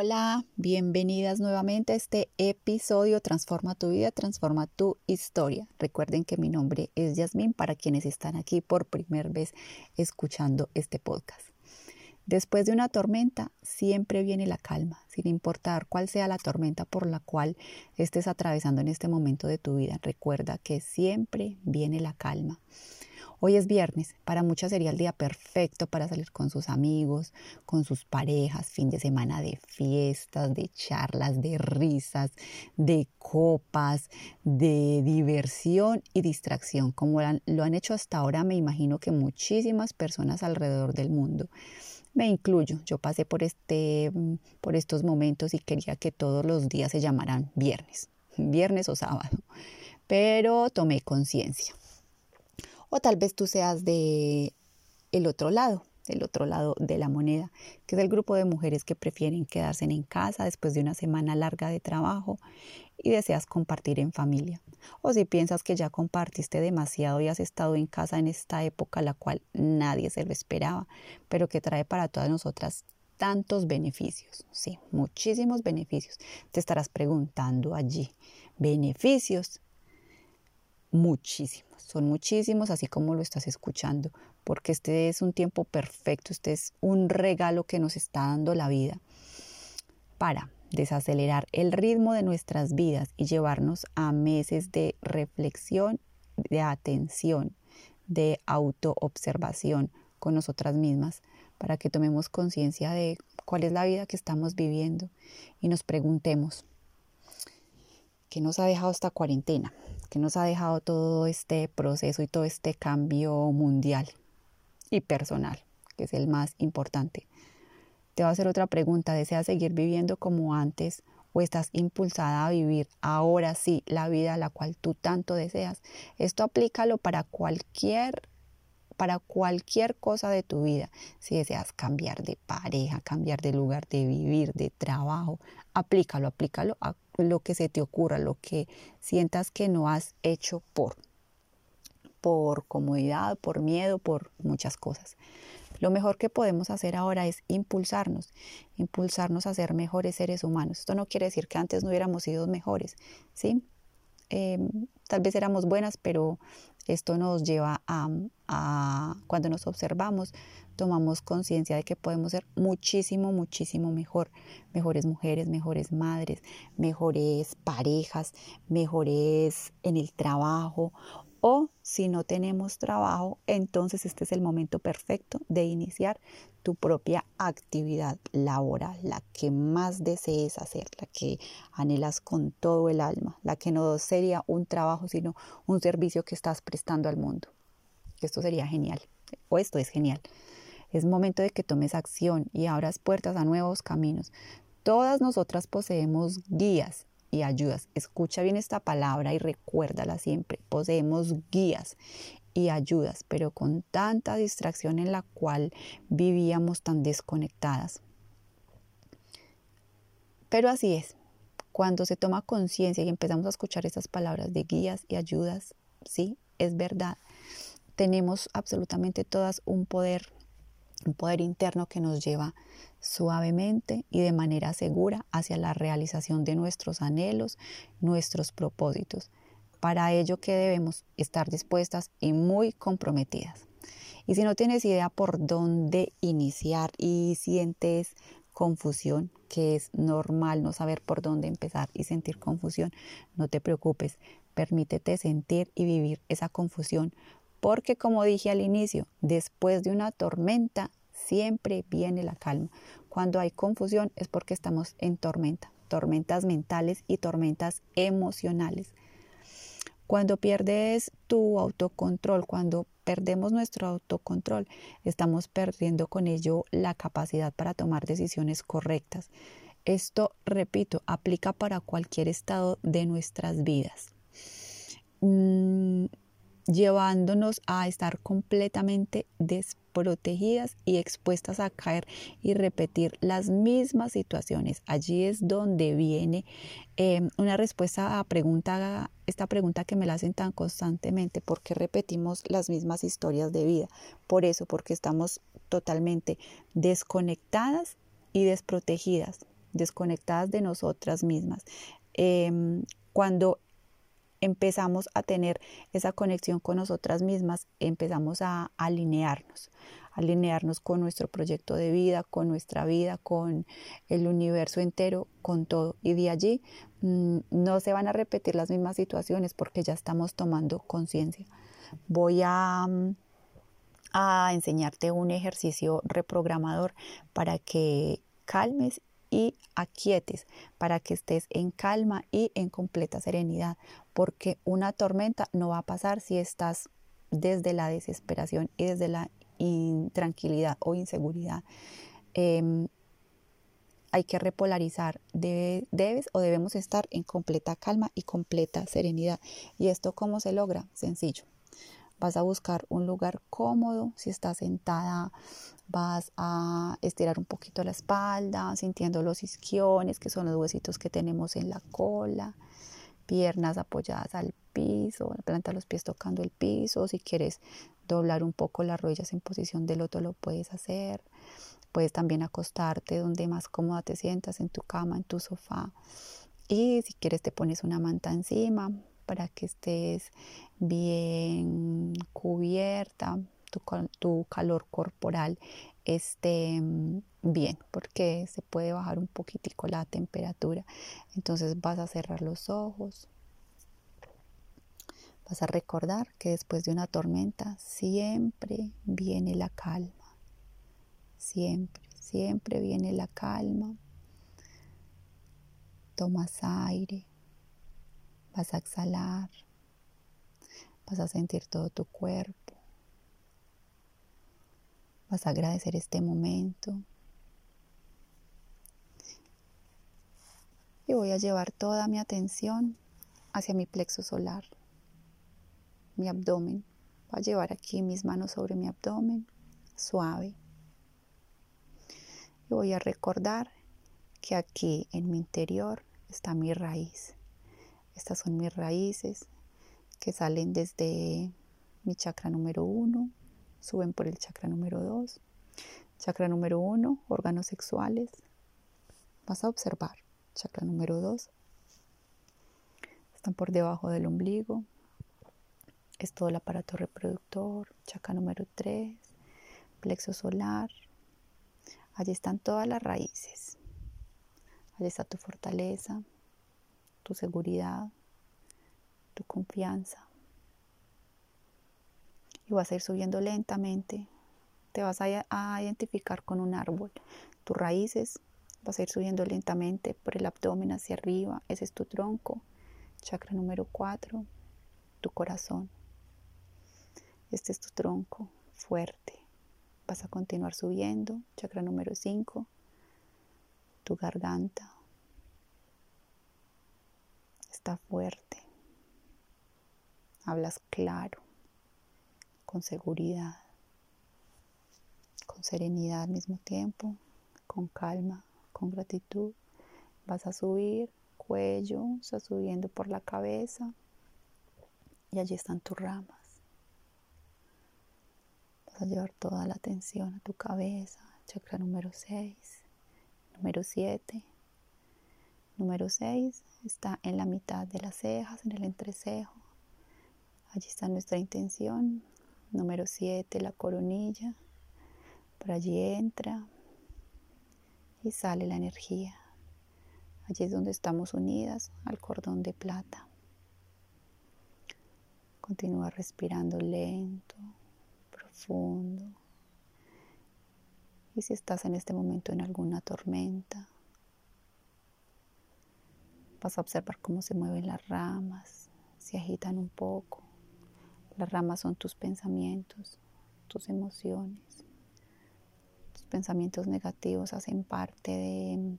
Hola, bienvenidas nuevamente a este episodio Transforma tu vida, transforma tu historia. Recuerden que mi nombre es Yasmín para quienes están aquí por primera vez escuchando este podcast. Después de una tormenta siempre viene la calma, sin importar cuál sea la tormenta por la cual estés atravesando en este momento de tu vida. Recuerda que siempre viene la calma. Hoy es viernes, para muchas sería el día perfecto para salir con sus amigos, con sus parejas, fin de semana de fiestas, de charlas, de risas, de copas, de diversión y distracción, como lo han hecho hasta ahora, me imagino que muchísimas personas alrededor del mundo. Me incluyo, yo pasé por, este, por estos momentos y quería que todos los días se llamaran viernes, viernes o sábado, pero tomé conciencia o tal vez tú seas de el otro lado, el otro lado de la moneda, que es el grupo de mujeres que prefieren quedarse en casa después de una semana larga de trabajo y deseas compartir en familia. O si piensas que ya compartiste demasiado y has estado en casa en esta época la cual nadie se lo esperaba, pero que trae para todas nosotras tantos beneficios, sí, muchísimos beneficios. Te estarás preguntando allí, beneficios, muchísimos son muchísimos, así como lo estás escuchando, porque este es un tiempo perfecto, este es un regalo que nos está dando la vida para desacelerar el ritmo de nuestras vidas y llevarnos a meses de reflexión, de atención, de autoobservación con nosotras mismas, para que tomemos conciencia de cuál es la vida que estamos viviendo y nos preguntemos, ¿qué nos ha dejado esta cuarentena? que nos ha dejado todo este proceso y todo este cambio mundial y personal, que es el más importante. Te voy a hacer otra pregunta. ¿Deseas seguir viviendo como antes o estás impulsada a vivir ahora sí la vida a la cual tú tanto deseas? Esto aplícalo para cualquier para cualquier cosa de tu vida. Si deseas cambiar de pareja, cambiar de lugar de vivir, de trabajo, aplícalo, aplícalo a lo que se te ocurra, lo que sientas que no has hecho por, por comodidad, por miedo, por muchas cosas. Lo mejor que podemos hacer ahora es impulsarnos, impulsarnos a ser mejores seres humanos. Esto no quiere decir que antes no hubiéramos sido mejores, ¿sí? Em, tal vez éramos buenas, pero esto nos lleva a, cuando nos observamos, tomamos conciencia de que podemos ser muchísimo, muchísimo mejor, mejores mujeres, mejores madres, mejores parejas, mejores en el trabajo. O si no tenemos trabajo, entonces este es el momento perfecto de iniciar tu propia actividad laboral, la que más desees hacer, la que anhelas con todo el alma, la que no sería un trabajo, sino un servicio que estás prestando al mundo. Esto sería genial, o esto es genial. Es momento de que tomes acción y abras puertas a nuevos caminos. Todas nosotras poseemos guías y ayudas. Escucha bien esta palabra y recuérdala siempre. Poseemos guías y ayudas, pero con tanta distracción en la cual vivíamos tan desconectadas. Pero así es, cuando se toma conciencia y empezamos a escuchar esas palabras de guías y ayudas, sí, es verdad. Tenemos absolutamente todas un poder, un poder interno que nos lleva suavemente y de manera segura hacia la realización de nuestros anhelos, nuestros propósitos. Para ello que debemos estar dispuestas y muy comprometidas. Y si no tienes idea por dónde iniciar y sientes confusión, que es normal no saber por dónde empezar y sentir confusión, no te preocupes, permítete sentir y vivir esa confusión, porque como dije al inicio, después de una tormenta siempre viene la calma. Cuando hay confusión es porque estamos en tormenta, tormentas mentales y tormentas emocionales. Cuando pierdes tu autocontrol, cuando perdemos nuestro autocontrol, estamos perdiendo con ello la capacidad para tomar decisiones correctas. Esto, repito, aplica para cualquier estado de nuestras vidas. Mm, llevándonos a estar completamente desprotegidas y expuestas a caer y repetir las mismas situaciones. Allí es donde viene em, una respuesta a pregunta, esta pregunta que me la hacen tan constantemente, ¿por qué repetimos las mismas historias de vida? Por eso, porque estamos totalmente desconectadas y desprotegidas desconectadas de nosotras mismas. Em, cuando empezamos a tener esa conexión con nosotras mismas, empezamos a alinearnos, alinearnos con nuestro proyecto de vida, con nuestra vida, con el universo entero, con todo. Y de allí mm, no se van a repetir las mismas situaciones porque ya estamos tomando conciencia. Voy a, mm, a enseñarte un ejercicio reprogramador para que calmes y aquietes para que estés en calma y en completa serenidad, porque una tormenta no va a pasar si estás desde la desesperación y desde la intranquilidad o inseguridad. Em, hay que repolarizar, debes o debemos estar en completa calma y completa serenidad. ¿Y esto cómo se logra? Sencillo. Vas a buscar un lugar cómodo, si estás sentada vas a estirar un poquito la espalda, sintiendo los isquiones, que son los huesitos que tenemos en la cola, piernas apoyadas al piso, planta los pies tocando el piso, si quieres doblar un poco las rodillas en posición de loto lo puedes hacer. Puedes también acostarte donde más cómoda te sientas, en tu cama, en tu sofá. Y si quieres te pones una manta encima para que estés bien cubierta, tu, calor corporal esté mm, bien, porque se puede bajar un poquitico la temperatura. Entonces vas a cerrar los ojos. Vas a recordar que después de una tormenta siempre viene la calma. Siempre, siempre viene la calma. Tomas aire. Vas a exhalar. Vas a sentir todo tu cuerpo. Vas a agradecer este momento. Y voy a llevar toda mi atención hacia mi plexo solar, mi abdomen. Voy a llevar aquí mis manos sobre mi abdomen, suave. Y voy a recordar que aquí en mi interior está mi raíz. Estas son mis raíces que salen desde mi chakra número uno suben por el chakra número 2. Chakra número 1, órganos sexuales. Vas a observar. Chakra número 2. Están por debajo del ombligo. Es todo el aparato reproductor. Chakra número 3. Plexo solar. Allí están todas las raíces. Allí está tu fortaleza, tu seguridad, tu confianza y vas a ir subiendo lentamente. Te vas a, identificar con un árbol. Tus raíces vas a ir subiendo lentamente por el abdomen hacia arriba. Ese es tu tronco. Chakra número 4, tu corazón. Este es tu tronco fuerte. Vas a continuar subiendo. Chakra número 5, tu garganta. Está fuerte. Hablas claro con seguridad, con serenidad al mismo tiempo, con calma, con gratitud. Vas a subir cuello, estás subiendo por la cabeza y allí están tus ramas. A llevar toda la atención a tu cabeza, chakra número 6, número 7. Número 6 está en la mitad de las cejas, en el entrecejo. Allí está nuestra intención, Número 7, la coronilla. Por allí entra y sale la energía. Allí es donde estamos unidas al cordón de plata. Continúa respirando lento, Y si estás en este momento en alguna tormenta, vas a observar cómo se mueven las ramas, se agitan un poco. Las ramas son tus pensamientos, tus emociones. Tus pensamientos negativos hacen parte de,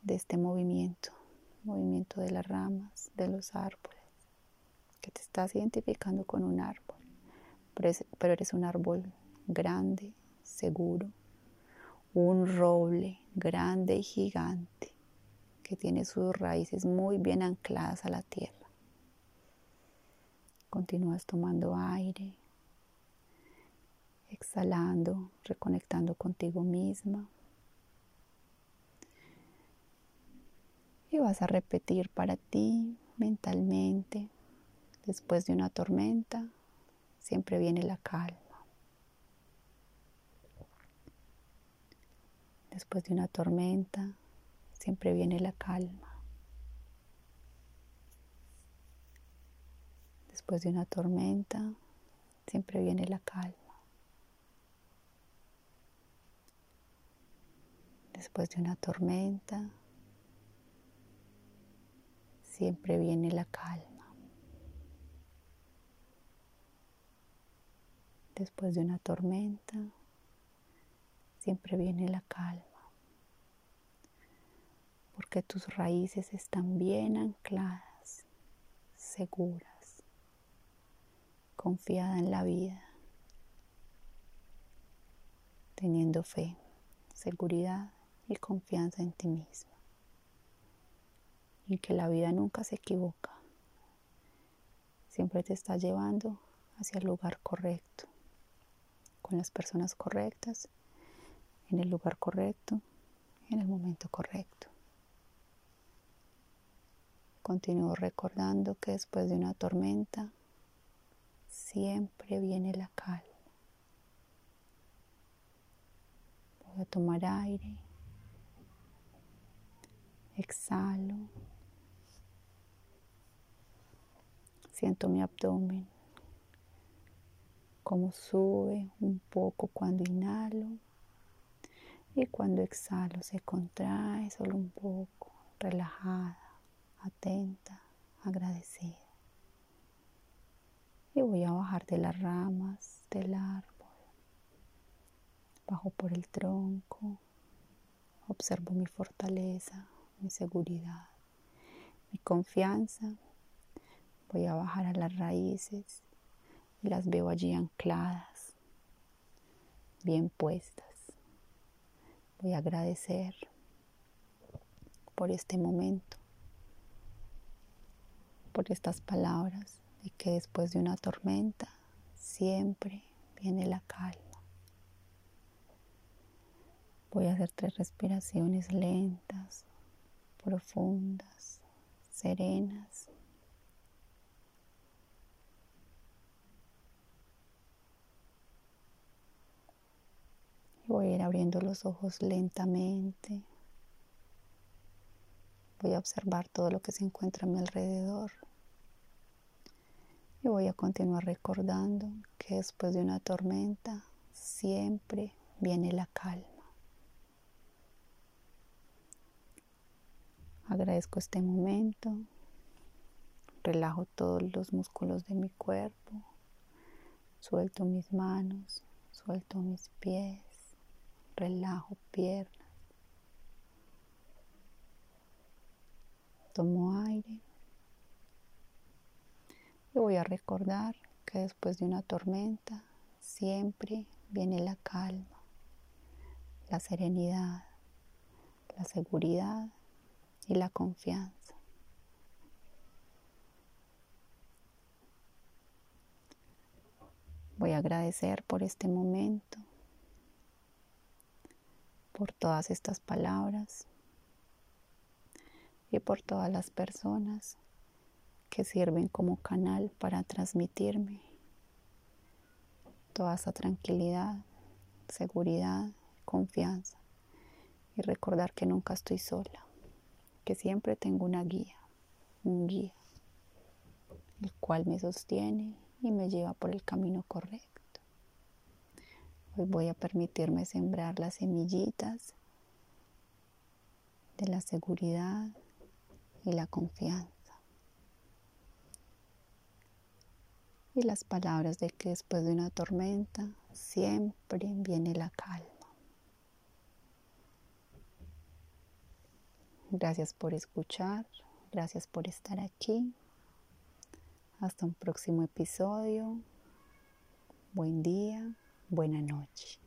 de este movimiento, movimiento de las ramas, de los árboles, que te estás identificando con un árbol, pero eres un árbol grande, seguro, un roble grande y gigante que tiene sus raíces muy bien ancladas a la tierra. Continúas tomando aire, exhalando, reconectando contigo misma. Y vas a repetir para ti mentalmente, después de una tormenta, siempre viene la calma. Después de una tormenta, siempre viene la calma. Después de una tormenta, siempre viene la calma. Después de una tormenta, siempre viene la calma. Después de una tormenta, siempre viene la calma. Porque tus raíces están bien ancladas, seguras, confiada en la vida, teniendo fe, seguridad y confianza en ti misma y que la vida nunca se equivoca. Siempre te está llevando hacia el lugar correcto, con las personas correctas, en el lugar correcto, en el momento correcto. Continúo recordando que después de una tormenta siempre viene la calma. Voy a tomar aire. Exhalo. Siento mi abdomen, como sube un poco cuando inhalo y cuando exhalo se contrae solo un poco, relajada, atenta, agradecida. Y voy a bajar de las ramas del árbol, bajo por el tronco, observo mi fortaleza, mi seguridad, mi confianza. Voy a bajar a las raíces y las veo allí ancladas, bien puestas. Voy a agradecer por este momento, por estas palabras de que después de una tormenta siempre viene la calma. Voy a hacer tres respiraciones lentas, profundas, serenas. Voy a ir abriendo los ojos lentamente. Voy a observar todo lo que se encuentra a mi alrededor. Y voy a continuar recordando que después de una tormenta siempre viene la calma. Agradezco este momento. Relajo todos los músculos de mi cuerpo. Suelto mis manos, suelto mis pies relajo piernas. Tomo aire. Y voy a recordar que después de una tormenta siempre viene la calma, la serenidad, la seguridad y la confianza. Voy a agradecer por este momento por todas estas palabras y por todas las personas que sirven como canal para transmitirme toda esa tranquilidad, seguridad, confianza y recordar que nunca estoy sola, que siempre tengo una guía, un guía, el cual me sostiene y me lleva por el camino correcto. Hoy voy a permitirme sembrar las semillitas de la seguridad y la confianza. Y las palabras de que después de una tormenta siempre viene la calma. Gracias por escuchar, gracias por estar aquí. Hasta un próximo episodio. Buen día. Buenas noches.